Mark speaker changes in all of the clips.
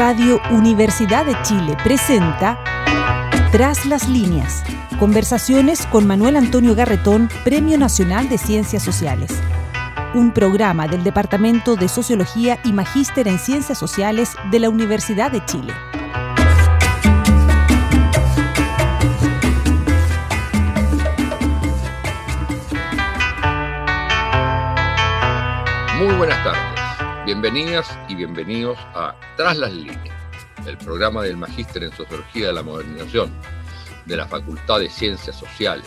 Speaker 1: Radio Universidad de Chile presenta Tras las líneas. Conversaciones con Manuel Antonio Garretón, Premio Nacional de Ciencias Sociales. Un programa del Departamento de Sociología y Magíster en Ciencias Sociales de la Universidad de Chile.
Speaker 2: Muy buenas tardes. Bienvenidas y bienvenidos a Tras las líneas, el programa del Magíster en Sociología de la Modernización de la Facultad de Ciencias Sociales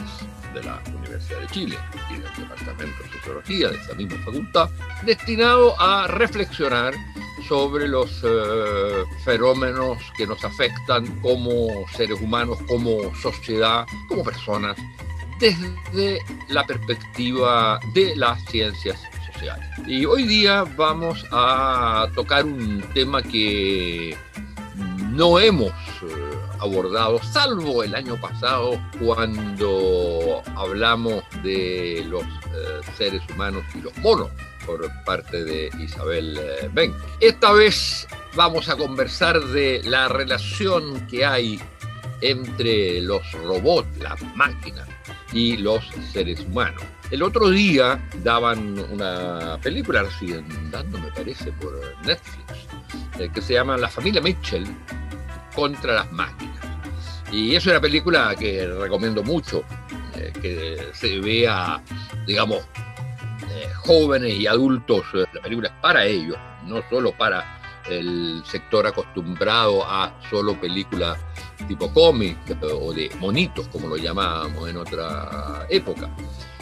Speaker 2: de la Universidad de Chile y del Departamento de Sociología de esa misma facultad, destinado a reflexionar sobre los eh, fenómenos que nos afectan como seres humanos, como sociedad, como personas, desde la perspectiva de las ciencias y hoy día vamos a tocar un tema que no hemos eh, abordado, salvo el año pasado cuando hablamos de los eh, seres humanos y los monos por parte de Isabel eh, Ben. Esta vez vamos a conversar de la relación que hay entre los robots, las máquinas y los seres humanos. El otro día daban una película, siguen dando, me parece, por Netflix, eh, que se llama La familia Mitchell contra las máquinas. Y es una película que recomiendo mucho, eh, que se vea, digamos, eh, jóvenes y adultos. La película es para ellos, no solo para el sector acostumbrado a solo películas tipo cómic o de monitos, como lo llamábamos en otra época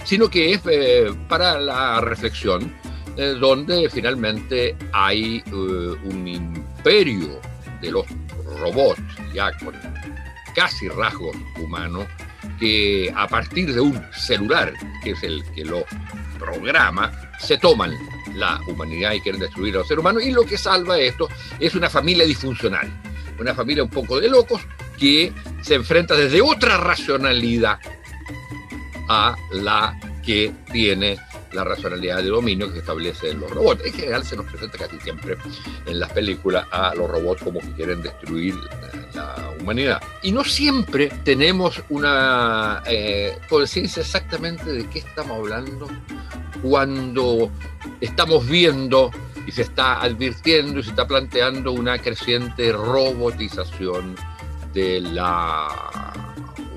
Speaker 2: sino que es eh, para la reflexión, eh, donde finalmente hay eh, un imperio de los robots, ya con casi rasgos humanos, que a partir de un celular, que es el que lo programa, se toman la humanidad y quieren destruir al ser humano, y lo que salva esto es una familia disfuncional, una familia un poco de locos que se enfrenta desde otra racionalidad a la que tiene la racionalidad de dominio que establece los robots. En general se nos presenta casi siempre en las películas a los robots como que quieren destruir la, humanidad. Y no siempre tenemos una eh, conciencia exactamente de qué estamos hablando cuando estamos viendo y se está advirtiendo y se está planteando una creciente robotización de la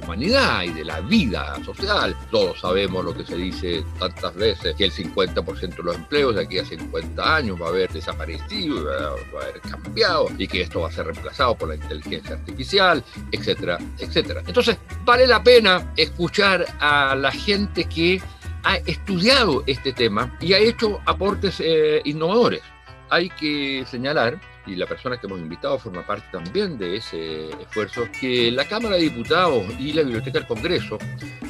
Speaker 2: humanidad y de la vida social. Todos sabemos lo que se dice tantas veces, que el 50% de los empleos de aquí a 50 años va a haber desaparecido, va a haber cambiado y que esto va a ser reemplazado por la inteligencia artificial, etcétera, etcétera. Entonces, vale la pena escuchar a la gente que ha estudiado este tema y ha hecho aportes eh, innovadores. Hay que señalar y la persona que hemos invitado forma parte también de ese esfuerzo, que la Cámara de Diputados y la Biblioteca del Congreso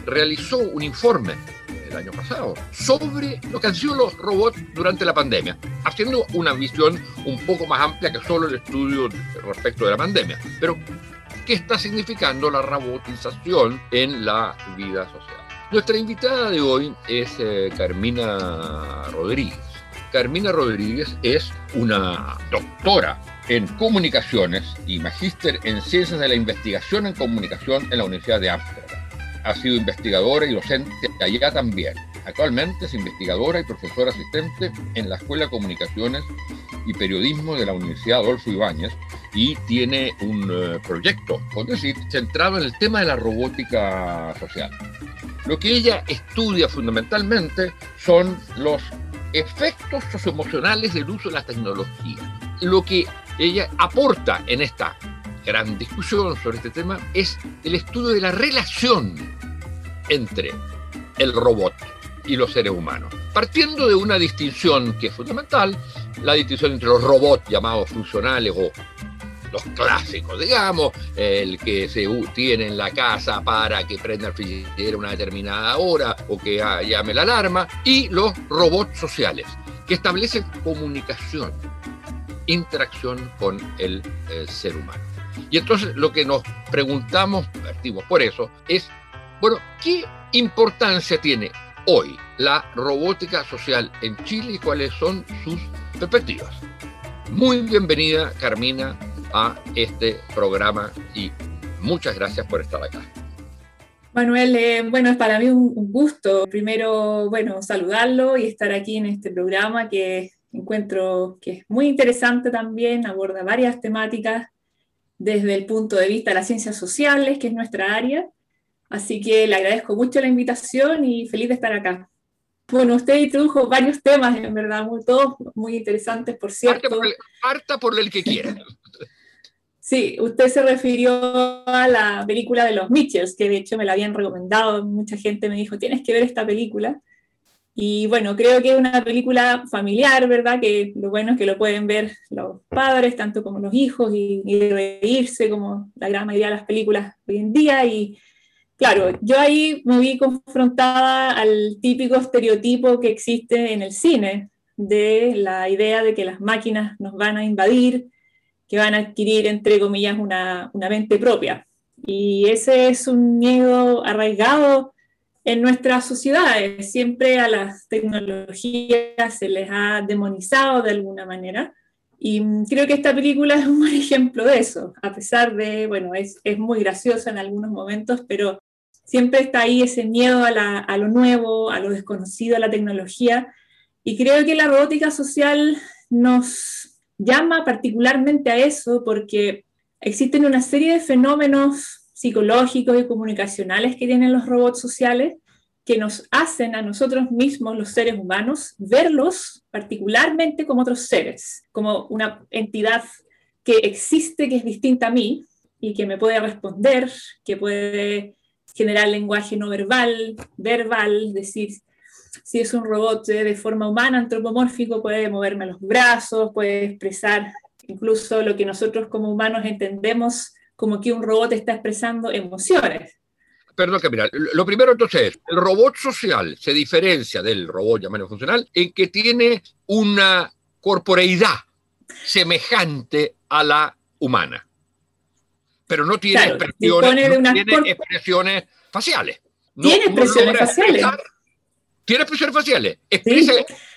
Speaker 2: realizó un informe el año pasado sobre lo que han sido los robots durante la pandemia, haciendo una visión un poco más amplia que solo el estudio respecto de la pandemia. Pero, ¿qué está significando la robotización en la vida social? Nuestra invitada de hoy es eh, Carmina Rodríguez. Carmina Rodríguez es una doctora en comunicaciones y magíster en ciencias de la investigación en comunicación en la Universidad de Ámsterdam. Ha sido investigadora y docente allá también. Actualmente es investigadora y profesora asistente en la Escuela de Comunicaciones y Periodismo de la Universidad Adolfo Ibáñez y tiene un eh, proyecto, por decir, centrado en el tema de la robótica social. Lo que ella estudia fundamentalmente son los efectos socioemocionales del uso de la tecnología. Lo que ella aporta en esta gran discusión sobre este tema es el estudio de la relación entre el robot y los seres humanos. Partiendo de una distinción que es fundamental, la distinción entre los robots llamados funcionales o los clásicos, digamos, el que se tiene en la casa para que prenda el frigidaire a una determinada hora o que llame la alarma, y los robots sociales, que establecen comunicación, interacción con el, el ser humano. Y entonces lo que nos preguntamos, partimos por eso, es, bueno, ¿qué importancia tiene hoy la robótica social en Chile y cuáles son sus perspectivas? Muy bienvenida, Carmina a este programa y muchas gracias por estar acá.
Speaker 3: Manuel, eh, bueno, es para mí un, gusto. Primero, bueno, saludarlo y estar aquí en este programa que encuentro que es muy interesante también, aborda varias temáticas desde el punto de vista de las ciencias sociales, que es nuestra área. Así que le agradezco mucho la invitación y feliz de estar acá. Bueno, usted introdujo varios temas, en verdad, muy, todos muy interesantes, por cierto.
Speaker 2: Parta por, el, que quiera.
Speaker 3: Sí, usted se refirió a la película de los Mitchells, que de hecho me la habían recomendado, mucha gente me dijo, tienes que ver esta película. Y bueno, creo que es una película familiar, ¿verdad? Que lo bueno es que lo pueden ver los padres, tanto como los hijos, y, y reírse como la gran mayoría de las películas hoy en día. Y claro, yo ahí me vi confrontada al típico estereotipo que existe en el cine, de la idea de que las máquinas nos van a invadir, que van a adquirir, entre comillas, una, una mente propia. Y ese es un miedo arraigado en nuestras sociedades. Siempre a las tecnologías se les ha demonizado de alguna manera. Y creo que esta película es un buen ejemplo de eso, a pesar de, bueno, es, es muy graciosa en algunos momentos, pero siempre está ahí ese miedo a, lo nuevo, a lo desconocido, a la tecnología. Y creo que la robótica social nos llama particularmente a eso porque existen una serie de fenómenos psicológicos y comunicacionales que tienen los robots sociales que nos hacen a nosotros mismos, los seres humanos, verlos particularmente como otros seres, como una entidad que existe, que es distinta a mí y que me puede responder, que puede generar lenguaje no verbal, verbal, decir, si es un robot de forma humana, antropomórfico, puede moverme los brazos, puede expresar incluso lo que nosotros como humanos entendemos como que un robot está expresando emociones.
Speaker 2: Perdón, mira, lo primero entonces es, el robot social se diferencia del robot llamado funcional en que tiene una corporeidad semejante a la humana pero no tiene, expresiones, faciales.
Speaker 3: tiene expresiones faciales.
Speaker 2: Tiene expresiones faciales.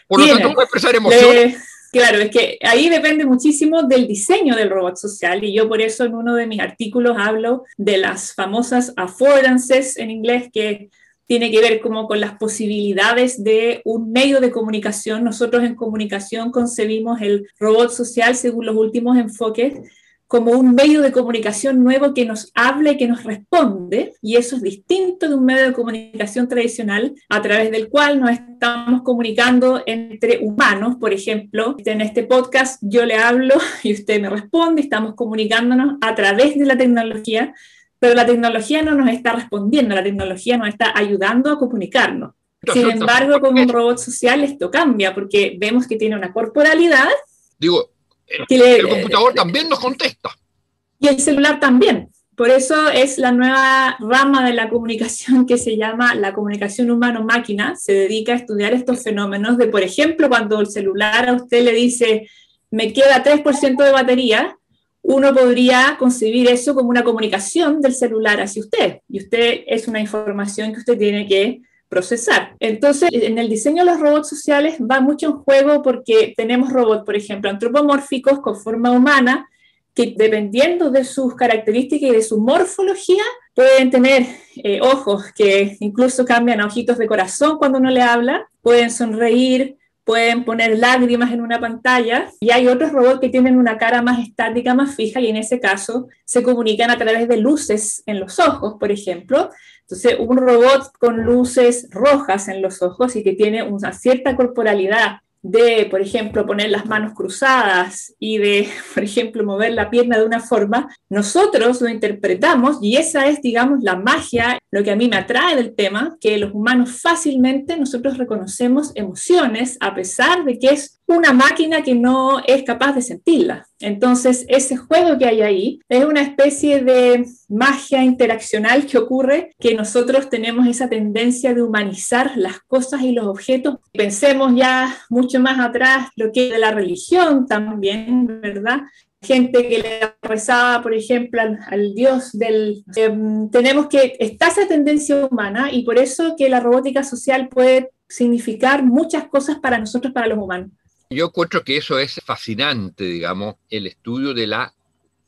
Speaker 2: por lo tanto, puede expresar emociones.
Speaker 3: claro, es que ahí depende muchísimo del diseño del robot social y yo por eso en uno de mis artículos hablo de las famosas affordances en inglés que tiene que ver como con las posibilidades de un medio de comunicación. Nosotros en comunicación concebimos el robot social según los últimos enfoques como un medio de comunicación nuevo que nos hable y que nos responde, y eso es distinto de un medio de comunicación tradicional a través del cual nos estamos comunicando entre humanos, por ejemplo, en este podcast yo le hablo y usted me responde, estamos comunicándonos a través de la tecnología, pero la tecnología no nos está respondiendo, la tecnología nos está ayudando a comunicarnos. Sin embargo, con un robot social esto cambia porque vemos que tiene una corporalidad.
Speaker 2: Digo, el, computador también nos contesta.
Speaker 3: Y el celular también. Por eso es la nueva rama de la comunicación que se llama la comunicación humano-máquina. Se dedica a estudiar estos fenómenos de, por ejemplo, cuando el celular a usted le dice, me queda 3% de batería, uno podría concebir eso como una comunicación del celular hacia usted. Y usted es una información que usted tiene que procesar. Entonces, en el diseño de los robots sociales va mucho en juego porque tenemos robots, por ejemplo, antropomórficos con forma humana, que dependiendo de sus características y de su morfología, pueden tener eh, ojos que incluso cambian a ojitos de corazón cuando uno le habla, pueden sonreír, pueden poner lágrimas en una pantalla y hay otros robots que tienen una cara más estática, más fija y en ese caso se comunican a través de luces en los ojos, por ejemplo, entonces, un robot con luces rojas en los ojos y que tiene una cierta corporalidad de, por ejemplo, poner las manos cruzadas y de, por ejemplo, mover la pierna de una forma, nosotros lo interpretamos y esa es, digamos, la magia, lo que a mí me atrae del tema, que los humanos fácilmente nosotros reconocemos emociones a pesar de que es una máquina que no es capaz de sentirla. Entonces, ese juego que hay ahí es una especie de magia interaccional que ocurre, que nosotros tenemos esa tendencia de humanizar las cosas y los objetos. Pensemos ya mucho más atrás lo que es de la religión también, ¿verdad? gente que le rezaba, por ejemplo, al, dios del... Em, tenemos que, está esa tendencia humana y por eso que la robótica social puede significar muchas cosas para nosotros, para los humanos.
Speaker 2: Yo encuentro que eso es fascinante, digamos, el estudio de la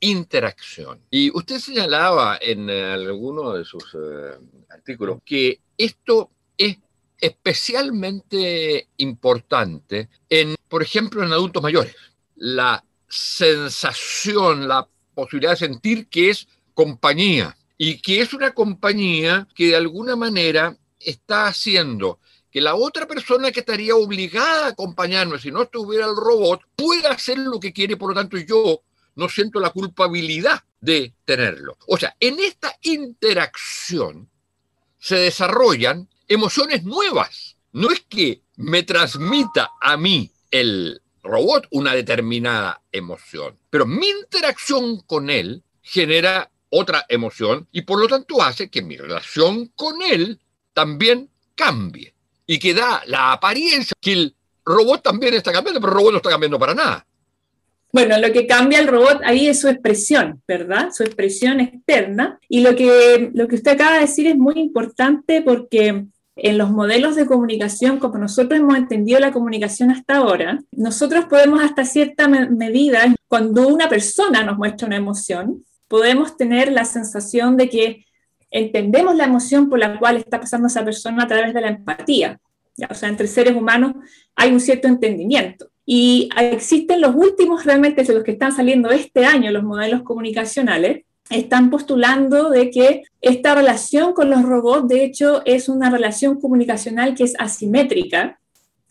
Speaker 2: interacción. Y usted señalaba en alguno de sus eh, artículos que esto es especialmente importante en, por ejemplo, en adultos mayores. La sensación, la posibilidad de sentir que es compañía y que es una compañía que de alguna manera está haciendo que la otra persona que estaría obligada a acompañarme si no estuviera el robot pueda hacer lo que quiere, por lo tanto yo no siento la culpabilidad de tenerlo. O sea, en esta interacción se desarrollan emociones nuevas. No es que me transmita a mí el robot una determinada emoción, pero mi interacción con él genera otra emoción y por lo tanto hace que mi relación con él también cambie y que da la apariencia que el robot también está cambiando, pero el robot no está cambiando para nada.
Speaker 3: Bueno, lo que cambia el robot ahí es su expresión, ¿verdad? Su expresión externa. Y lo que, lo que usted acaba de decir es muy importante porque en los modelos de comunicación, como nosotros hemos entendido la comunicación hasta ahora, nosotros podemos hasta cierta medida, cuando una persona nos muestra una emoción, podemos tener la sensación de que entendemos la emoción por la cual está pasando esa persona a través de la empatía. O sea, entre seres humanos hay un cierto entendimiento. Y existen los últimos realmente de los que están saliendo este año, los modelos comunicacionales, están postulando de que esta relación con los robots, de hecho, es una relación comunicacional que es asimétrica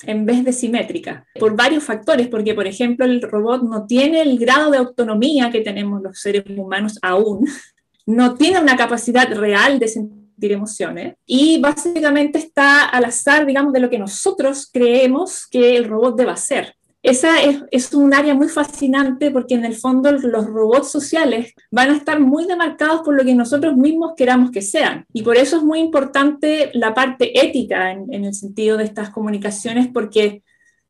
Speaker 3: en vez de simétrica, por varios factores, porque, por ejemplo, el robot no tiene el grado de autonomía que tenemos los seres humanos aún, no tiene una capacidad real de sentir emociones y básicamente está al azar, digamos, de lo que nosotros creemos que el robot deba hacer. Esa es, es, un área muy fascinante porque en el fondo los robots sociales van a estar muy demarcados por lo que nosotros mismos queramos que sean. Y por eso es muy importante la parte ética en, en el sentido de estas comunicaciones porque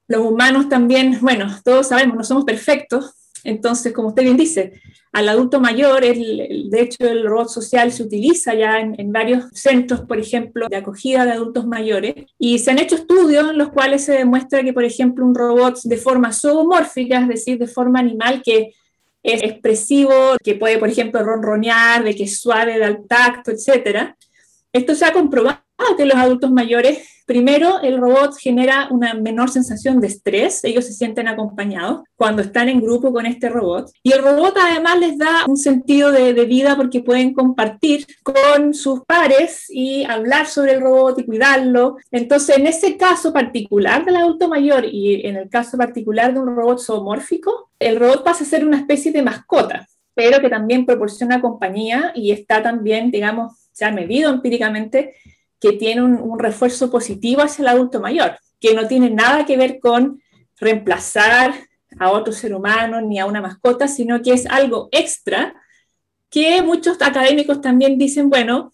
Speaker 3: los humanos también, bueno, todos sabemos, no somos perfectos, entonces, como usted bien dice, al adulto mayor, de hecho el robot social se utiliza ya en, varios centros, por ejemplo, de acogida de adultos mayores, y se han hecho estudios en los cuales se demuestra que, por ejemplo, un robot de forma zoomórfica, es decir, de forma animal que es expresivo, que puede, por ejemplo, ronronear, de que es suave al tacto, etcétera. Esto se ha comprobado que los adultos mayores Primero, el robot genera una menor sensación de estrés, ellos se sienten acompañados cuando están en grupo con este robot. Y el robot además les da un sentido de, vida porque pueden compartir con sus pares y hablar sobre el robot y cuidarlo. Entonces, en ese caso particular del adulto mayor y en el caso particular de un robot zoomórfico, el robot pasa a ser una especie de mascota pero que también proporciona compañía y está también, digamos, se ha medido empíricamente que tiene un, refuerzo positivo hacia el adulto mayor, que no tiene nada que ver con reemplazar a otro ser humano ni a una mascota, sino que es algo extra que muchos académicos también dicen, bueno,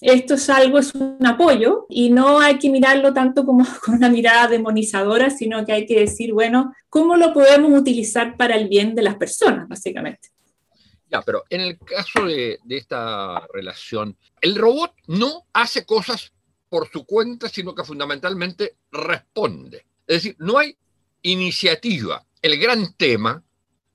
Speaker 3: esto es algo, es un apoyo y no hay que mirarlo tanto como con una mirada demonizadora, sino que hay que decir, bueno, ¿cómo lo podemos utilizar para el bien de las personas, básicamente?
Speaker 2: Pero en el caso de, esta relación, el robot no hace cosas por su cuenta, sino que fundamentalmente responde. Es decir, no hay iniciativa. El gran tema,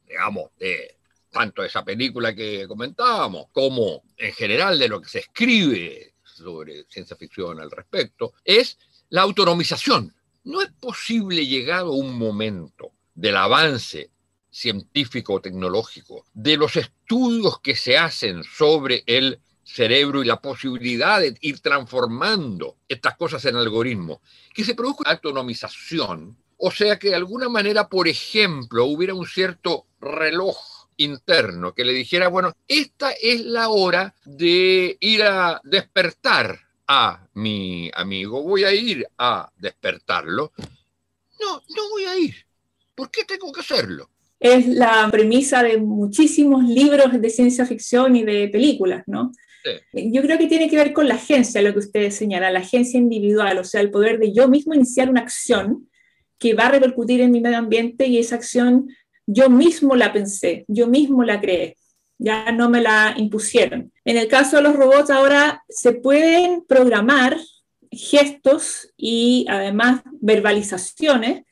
Speaker 2: digamos, de tanto esa película que comentábamos, como en general de lo que se escribe sobre ciencia ficción al respecto, es la autonomización. No es posible llegado un momento del avance científico tecnológico, de los estudios que se hacen sobre el cerebro y la posibilidad de ir transformando estas cosas en algoritmos, que se produzca autonomización, o sea que de alguna manera, por ejemplo, hubiera un cierto reloj interno que le dijera, bueno, esta es la hora de ir a despertar a mi amigo, voy a ir a despertarlo. No, no voy a ir. ¿Por qué tengo que hacerlo?
Speaker 3: Es la premisa de muchísimos libros de ciencia ficción y de películas, ¿no? Yo creo que tiene que ver con la agencia, lo que usted señala, la agencia individual, o sea, el poder de yo mismo iniciar una acción que va a repercutir en mi medio ambiente y esa acción yo mismo la pensé, yo mismo la creé, ya no me la impusieron. En el caso de los robots ahora se pueden programar gestos y además verbalizaciones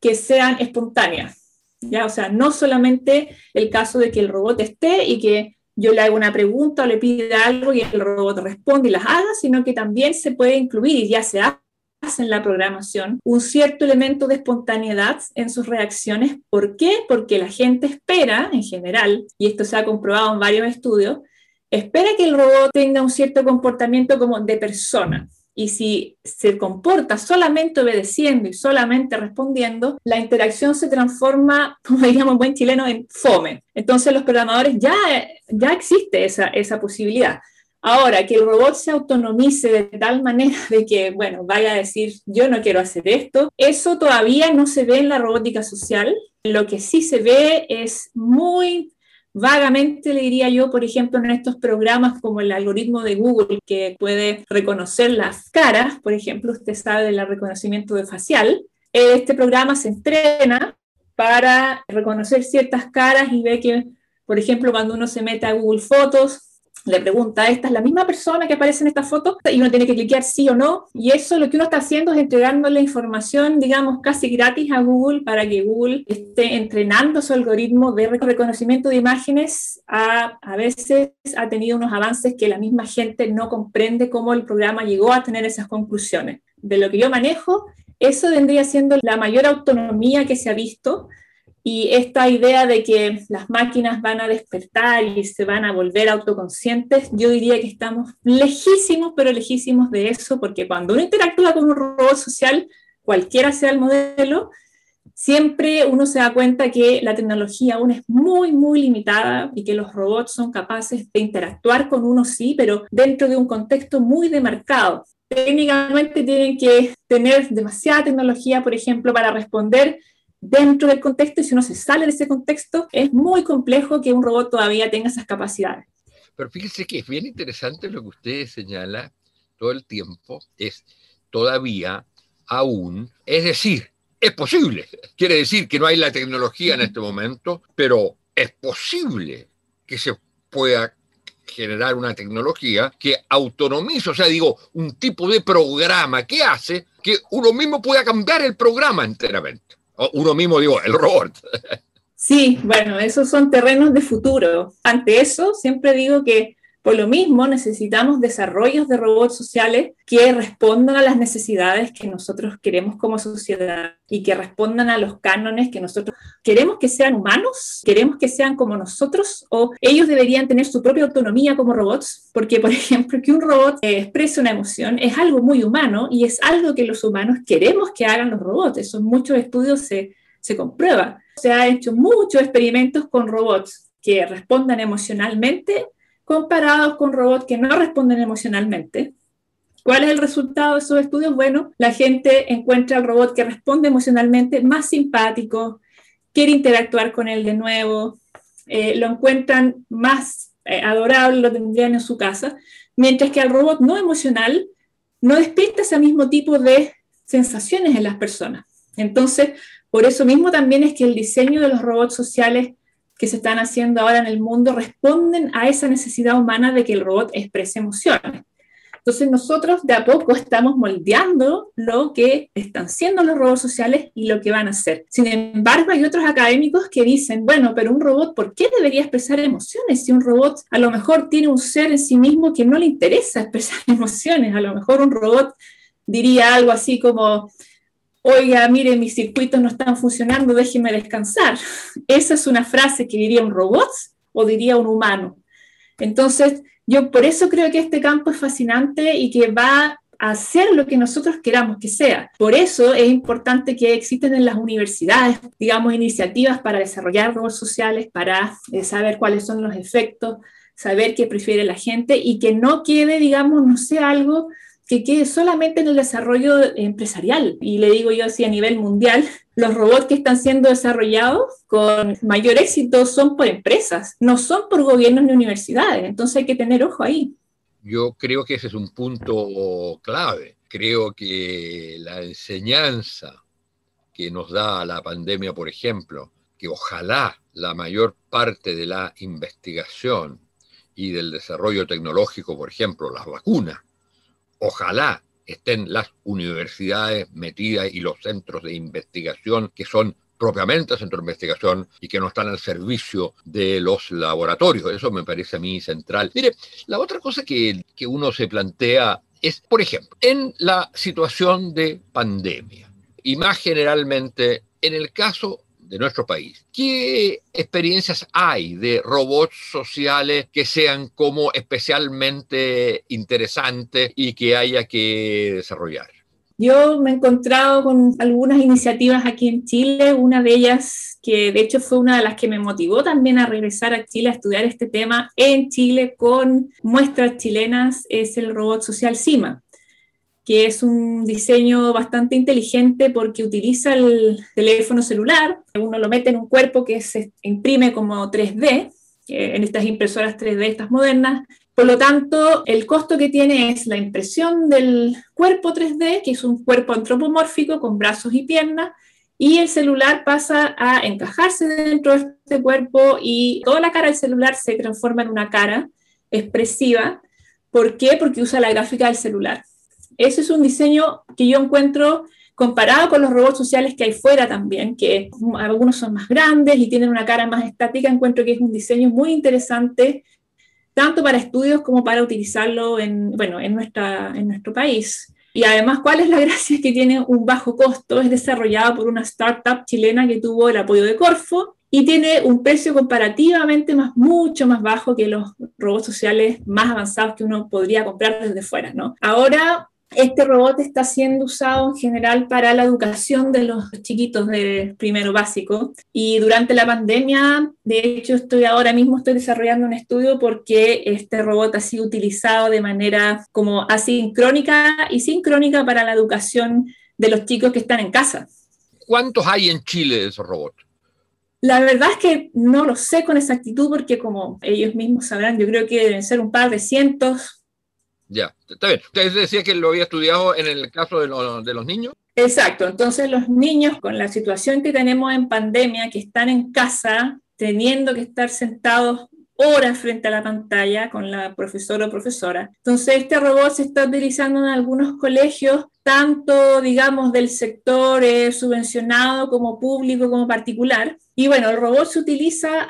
Speaker 3: que sean espontáneas ¿ya? O sea, no solamente el caso de que el robot esté y que yo le haga una pregunta o le pida algo y el robot responde y las haga, sino que también se puede incluir y ya se hace en la programación un cierto elemento de espontaneidad en sus reacciones. ¿Por qué? Porque la gente espera, en general, y esto se ha comprobado en varios estudios, espera que el robot tenga un cierto comportamiento como de persona. Y si se comporta solamente obedeciendo y solamente respondiendo, la interacción se transforma, como diríamos buen chileno, en fome. Entonces los programadores ya, ya existe esa, esa posibilidad. Ahora, que el robot se autonomice de tal manera de que, bueno, vaya a decir, yo no quiero hacer esto, eso todavía no se ve en la robótica social. Lo que sí se ve es muy vagamente, le diría yo, por ejemplo, en estos programas como el algoritmo de Google que puede reconocer las caras, por ejemplo, usted sabe del reconocimiento de facial, este programa se entrena para reconocer ciertas caras y ve que, por ejemplo, cuando uno se mete a Google Fotos, le pregunta, ¿esta es la misma persona que aparece en esta foto? Y uno tiene que cliquear sí o no. Y eso lo que uno está haciendo es entregándole información, digamos, casi gratis a Google para que Google esté entrenando su algoritmo de reconocimiento de imágenes. A, a veces ha tenido unos avances que la misma gente no comprende cómo el programa llegó a tener esas conclusiones. De lo que yo manejo, eso vendría siendo la mayor autonomía que se ha visto y esta idea de que las máquinas van a despertar y se van a volver autoconscientes, yo diría que estamos lejísimos, pero lejísimos de eso, porque cuando uno interactúa con un robot social, cualquiera sea el modelo, siempre uno se da cuenta que la tecnología aún es muy, muy limitada y que los robots son capaces de interactuar con uno, sí, pero dentro de un contexto muy demarcado. Técnicamente tienen que tener demasiada tecnología, por ejemplo, para responder dentro del contexto y si uno se sale de ese contexto, es muy complejo que un robot todavía tenga esas capacidades.
Speaker 2: Pero fíjese que es bien interesante lo que usted señala todo el tiempo, es todavía, aún, es decir, es posible. Quiere decir que no hay la tecnología en este momento, pero es posible que se pueda generar una tecnología que autonomice, o sea, digo, un tipo de programa que hace que uno mismo pueda cambiar el programa enteramente uno mismo, digo, el robot.
Speaker 3: Sí, bueno, esos son terrenos de futuro. Ante eso, siempre digo que por lo mismo necesitamos desarrollos de robots sociales que respondan a las necesidades que nosotros queremos como sociedad y que respondan a los cánones que nosotros queremos que sean humanos, queremos que sean como nosotros o ellos deberían tener su propia autonomía como robots, porque por ejemplo que un robot exprese una emoción es algo muy humano y es algo que los humanos queremos que hagan los robots. Eso en muchos estudios se, se comprueba. Se ha hecho muchos experimentos con robots que respondan emocionalmente comparados con robots que no responden emocionalmente. ¿Cuál es el resultado de esos estudios? Bueno, la gente encuentra al robot que responde emocionalmente más simpático, quiere interactuar con él de nuevo, eh, lo encuentran más eh, adorable, lo tendrían en su casa, mientras que al robot no emocional no despierta ese mismo tipo de sensaciones en las personas. Entonces, por eso mismo también es que el diseño de los robots sociales que se están haciendo ahora en el mundo responden a esa necesidad humana de que el robot exprese emociones. Entonces nosotros de a poco estamos moldeando lo que están siendo los robots sociales y lo que van a ser. Sin embargo, hay otros académicos que dicen, bueno, pero un robot, ¿por qué debería expresar emociones si un robot a lo mejor tiene un ser en sí mismo que no le interesa expresar emociones? A lo mejor un robot diría algo así como, oiga, mire, mis circuitos no están funcionando, déjeme descansar. Esa es una frase que diría un robot o diría un humano. Entonces, yo por eso creo que este campo es fascinante y que va a hacer lo que nosotros queramos que sea. Por eso es importante que existen en las universidades, digamos, iniciativas para desarrollar robots sociales, para eh, saber cuáles son los efectos, saber qué prefiere la gente y que no quede, digamos, no sea algo que quede solamente en el desarrollo empresarial. Y le digo yo así a nivel mundial, los robots que están siendo desarrollados con mayor éxito son por empresas, no son por gobiernos ni universidades. Entonces hay que tener ojo ahí.
Speaker 2: Yo creo que ese es un punto clave. Creo que la enseñanza que nos da la pandemia, por ejemplo, que ojalá la mayor parte de la investigación y del desarrollo tecnológico, por ejemplo, las vacunas, ojalá estén las universidades metidas y los centros de investigación que son propiamente centro de investigación y que no están al servicio de los laboratorios. Eso me parece a mí central. Mire, la otra cosa que, que uno se plantea es, por ejemplo, en la situación de pandemia y más generalmente en el caso de nuestro país. ¿Qué experiencias hay de robots sociales que sean como especialmente interesantes y que haya que desarrollar?
Speaker 3: Yo me he encontrado con algunas iniciativas aquí en Chile, una de ellas que de hecho fue una de las que me motivó también a regresar a Chile a estudiar este tema en Chile con muestras chilenas, es el robot social CIMA que es un diseño bastante inteligente porque utiliza el teléfono celular, uno lo mete en un cuerpo que se imprime como 3D, en estas impresoras 3D, estas modernas, por lo tanto, el costo que tiene es la impresión del cuerpo 3D, que es un cuerpo antropomórfico con brazos y piernas, y el celular pasa a encajarse dentro de este cuerpo y toda la cara del celular se transforma en una cara expresiva. ¿Por qué? Porque usa la gráfica del celular. Ese es un diseño que yo encuentro comparado con los robots sociales que hay fuera también, que algunos son más grandes y tienen una cara más estática, encuentro que es un diseño muy interesante tanto para estudios como para utilizarlo en, bueno, en, nuestra, en nuestro país. Y además, ¿cuál es la gracia? Es que tiene un bajo costo, es desarrollado por una startup chilena que tuvo el apoyo de Corfo y tiene un precio comparativamente más, mucho más bajo que los robots sociales más avanzados que uno podría comprar desde fuera, ¿no? Ahora, este robot está siendo usado en general para la educación de los chiquitos de primero básico y durante la pandemia, de hecho estoy ahora mismo estoy desarrollando un estudio porque este robot ha sido utilizado de manera como asincrónica y sincrónica para la educación de los chicos que están en casa.
Speaker 2: ¿Cuántos hay en Chile de esos robots?
Speaker 3: La verdad es que no lo sé con exactitud porque como ellos mismos sabrán, yo creo que deben ser un par de cientos,
Speaker 2: ya, está bien. Usted decía que lo había estudiado en el caso de, los niños.
Speaker 3: Exacto, entonces los niños con la situación que tenemos en pandemia, que están en casa, teniendo que estar sentados horas frente a la pantalla con la profesora o profesora. Entonces, este robot se está utilizando en algunos colegios, tanto, digamos, del sector eh, subvencionado como público como particular. Y bueno, el robot se utiliza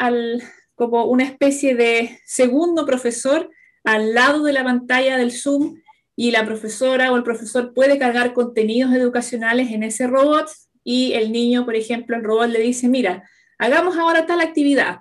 Speaker 3: como una especie de segundo profesor al lado de la pantalla del Zoom y la profesora o el profesor puede cargar contenidos educacionales en ese robot y el niño, por ejemplo, el robot le dice, mira, hagamos ahora tal actividad.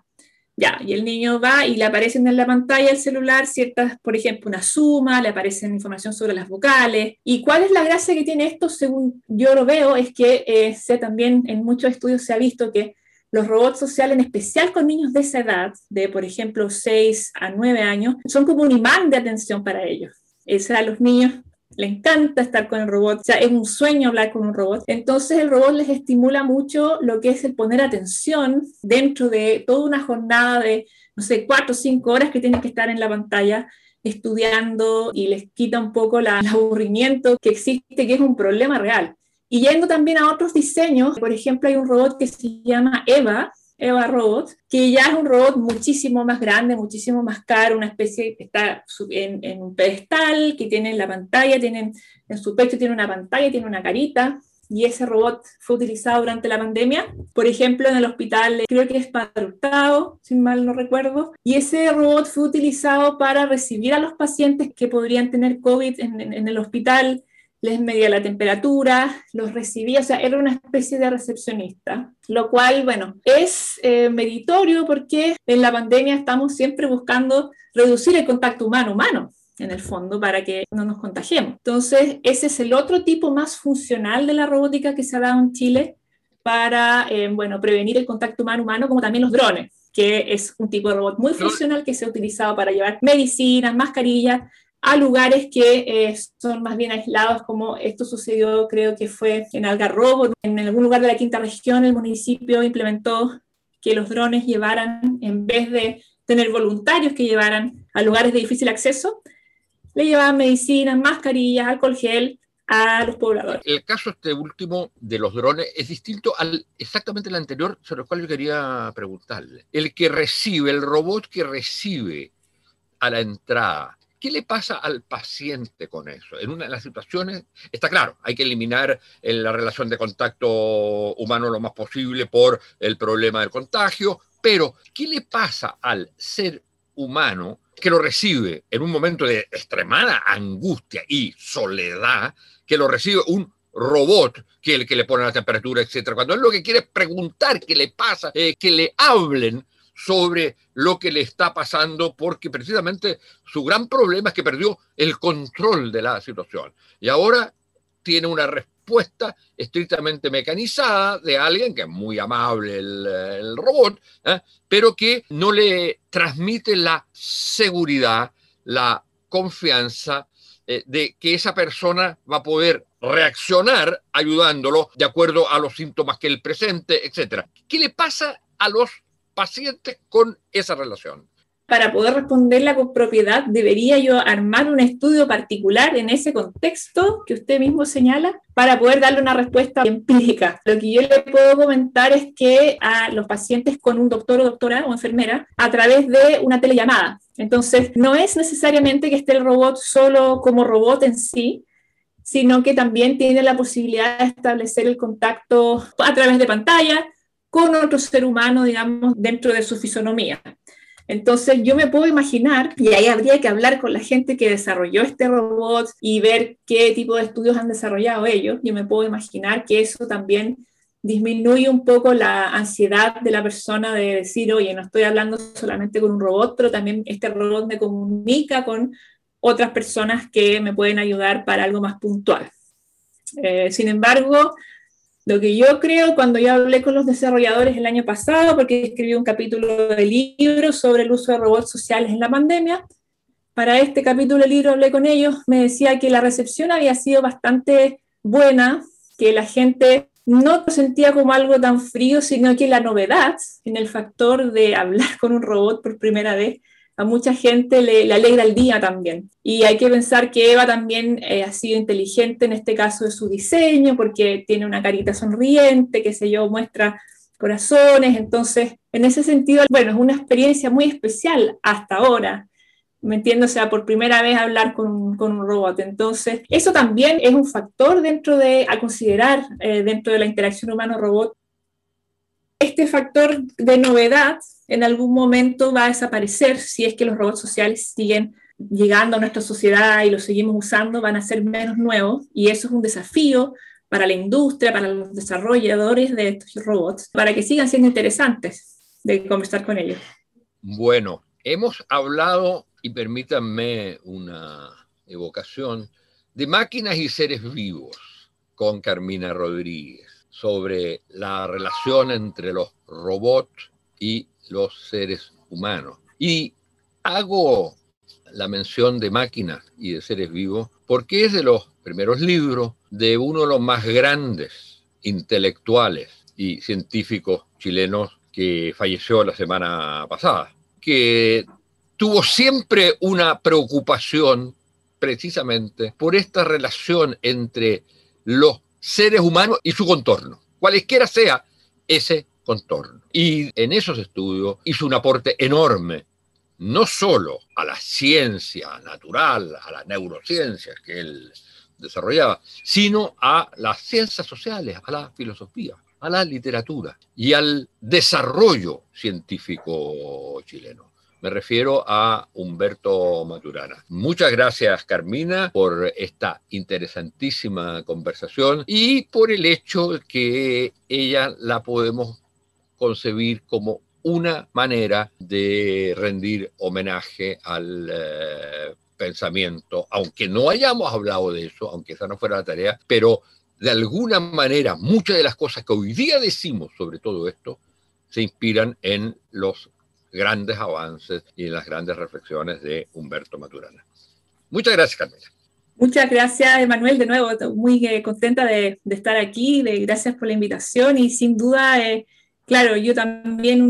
Speaker 3: Ya, y el niño va y le aparecen en la pantalla del celular ciertas, por ejemplo, una suma, le aparecen información sobre las vocales. ¿Y cuál es la gracia que tiene esto? Según yo lo veo, es que eh, sé también en muchos estudios se ha visto que los robots sociales, en especial con niños de esa edad, de por ejemplo 6 a 9 años, son como un imán de atención para ellos. Es a los niños les encanta estar con el robot, o sea, es un sueño hablar con un robot. Entonces el robot les estimula mucho lo que es el poner atención dentro de toda una jornada de, no sé, 4 o 5 horas que tienen que estar en la pantalla estudiando y les quita un poco el aburrimiento que existe, que es un problema real. Y yendo también a otros diseños, por ejemplo, hay un robot que se llama Eva, Eva Robot, que ya es un robot muchísimo más grande, muchísimo más caro, una especie que está en, un pedestal, que tiene en la pantalla, tiene, en su pecho tiene una pantalla, tiene una carita, y ese robot fue utilizado durante la pandemia, por ejemplo, en el hospital, creo que es Padre si mal no recuerdo, y ese robot fue utilizado para recibir a los pacientes que podrían tener COVID en, en el hospital, les medía la temperatura, los recibía, o sea, era una especie de recepcionista, lo cual, bueno, es eh, meritorio porque en la pandemia estamos siempre buscando reducir el contacto humano-humano, en el fondo, para que no nos contagiemos. Entonces, ese es el otro tipo más funcional de la robótica que se ha dado en Chile para, eh, bueno, prevenir el contacto humano-humano, como también los drones, que es un tipo de robot muy funcional que se ha utilizado para llevar medicinas, mascarillas, a lugares que eh, son más bien aislados, como esto sucedió, creo que fue en Algarrobo, en algún lugar de la quinta región, el municipio implementó que los drones llevaran, en vez de tener voluntarios que llevaran a lugares de difícil acceso, le llevaban medicinas, mascarillas, alcohol gel a los pobladores.
Speaker 2: El caso este último de los drones es distinto al exactamente el anterior, sobre el cual yo quería preguntarle. El que recibe, el robot que recibe a la entrada ¿Qué le pasa al paciente con eso? En una de las situaciones, está claro, hay que eliminar eh, la relación de contacto humano lo más posible por el problema del contagio, pero ¿qué le pasa al ser humano que lo recibe en un momento de extremada angustia y soledad, que lo recibe un robot que el que le pone la temperatura, etcétera. Cuando él lo que quiere es preguntar qué le pasa, eh, que le hablen sobre lo que le está pasando, porque precisamente su gran problema es que perdió el control de la situación. Y ahora tiene una respuesta estrictamente mecanizada de alguien que es muy amable el, robot, ¿eh? pero que no le transmite la seguridad, la confianza eh, de que esa persona va a poder reaccionar ayudándolo de acuerdo a los síntomas que él presente, etc. ¿Qué le pasa a los pacientes con esa relación?
Speaker 3: Para poder responderla con propiedad, debería yo armar un estudio particular en ese contexto que usted mismo señala para poder darle una respuesta empírica. Lo que yo le puedo comentar es que a los pacientes con un doctor o doctora o enfermera, a través de una telellamada. Entonces, no es necesariamente que esté el robot solo como robot en sí, sino que también tiene la posibilidad de establecer el contacto a través de pantalla, con otro ser humano, digamos, dentro de su fisonomía. Entonces yo me puedo imaginar, y ahí habría que hablar con la gente que desarrolló este robot y ver qué tipo de estudios han desarrollado ellos. Yo me puedo imaginar que eso también disminuye un poco la ansiedad de la persona de decir, oye, no estoy hablando solamente con un robot, pero también este robot me comunica con otras personas que me pueden ayudar para algo más puntual. Eh, sin embargo, lo que yo creo cuando yo hablé con los desarrolladores el año pasado, porque escribí un capítulo de libro sobre el uso de robots sociales en la pandemia, para este capítulo del libro hablé con ellos, me decía que la recepción había sido bastante buena, que la gente no lo sentía como algo tan frío, sino que la novedad en el factor de hablar con un robot por primera vez a mucha gente le, alegra el día también. Y hay que pensar que Eva también eh, ha sido inteligente en este caso de su diseño, porque tiene una carita sonriente, que se yo, muestra corazones. Entonces, en ese sentido, bueno, es una experiencia muy especial hasta ahora. ¿Me entiendo? O sea, por primera vez hablar con, con, un robot. Entonces, eso también es un factor dentro de, a considerar eh, dentro de la interacción humano-robot este factor de novedad en algún momento va a desaparecer si es que los robots sociales siguen llegando a nuestra sociedad y los seguimos usando, van a ser menos nuevos y eso es un desafío para la industria, para los desarrolladores de estos robots, para que sigan siendo interesantes de conversar con ellos.
Speaker 2: Bueno, hemos hablado, y permítanme una evocación, de máquinas y seres vivos con Carmina Rodríguez sobre la relación entre los robots y los seres humanos. Y hago la mención de máquinas y de seres vivos porque es de los primeros libros de uno de los más grandes intelectuales y científicos chilenos que falleció la semana pasada, que tuvo siempre una preocupación precisamente por esta relación entre los seres humanos y su contorno, cualesquiera sea ese contorno. Y en esos estudios hizo un aporte enorme, no solo a la ciencia natural, a las neurociencias que él desarrollaba, sino a las ciencias sociales, a la filosofía, a la literatura y al desarrollo científico chileno. Me refiero a Humberto Maturana. Muchas gracias, Carmina, por esta interesantísima conversación y por el hecho que ella la podemos concebir como una manera de rendir homenaje al eh, pensamiento, aunque no hayamos hablado de eso, aunque esa no fuera la tarea, pero de alguna manera muchas de las cosas que hoy día decimos sobre todo esto se inspiran en los grandes avances y en las grandes reflexiones de Humberto Maturana. Muchas gracias, Carmela.
Speaker 3: Muchas gracias, Emanuel, de nuevo, muy eh, contenta de, estar aquí, de, gracias por la invitación y sin duda, eh, claro, yo también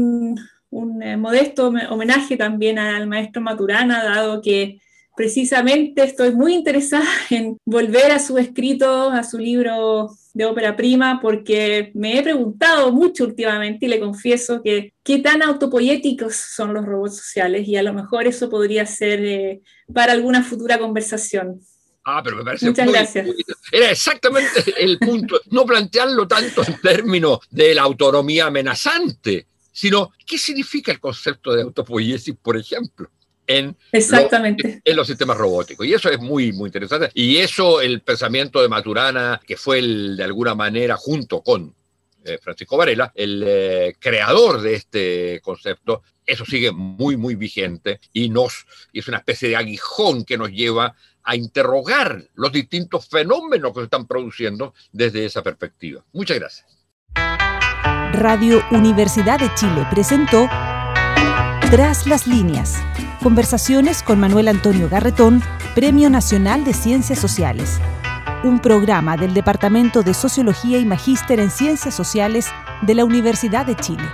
Speaker 3: un, eh, modesto homenaje también al maestro Maturana, dado que precisamente estoy muy interesada en volver a su escrito, a su libro de ópera prima, porque me he preguntado mucho últimamente y le confieso que qué tan autopoéticos son los robots sociales y a lo mejor eso podría ser eh, para alguna futura conversación.
Speaker 2: Ah, pero me parece Muchas gracias. era exactamente el punto, no plantearlo tanto en términos de la autonomía amenazante, sino qué significa el concepto de autopoiesis, por ejemplo en,
Speaker 3: Exactamente.
Speaker 2: en los sistemas robóticos. Y eso es muy, muy interesante. Y eso, el pensamiento de Maturana, que fue el, de alguna manera, junto con eh, Francisco Varela, el eh, creador de este concepto, eso sigue muy, muy vigente y, nos, y es una especie de aguijón que nos lleva a interrogar los distintos fenómenos que se están produciendo desde esa perspectiva. Muchas gracias.
Speaker 1: Radio Universidad de Chile presentó Tras las líneas Conversaciones con Manuel Antonio Garretón, Premio Nacional de Ciencias Sociales. Un programa del Departamento de Sociología y Magíster en Ciencias Sociales de la Universidad de Chile.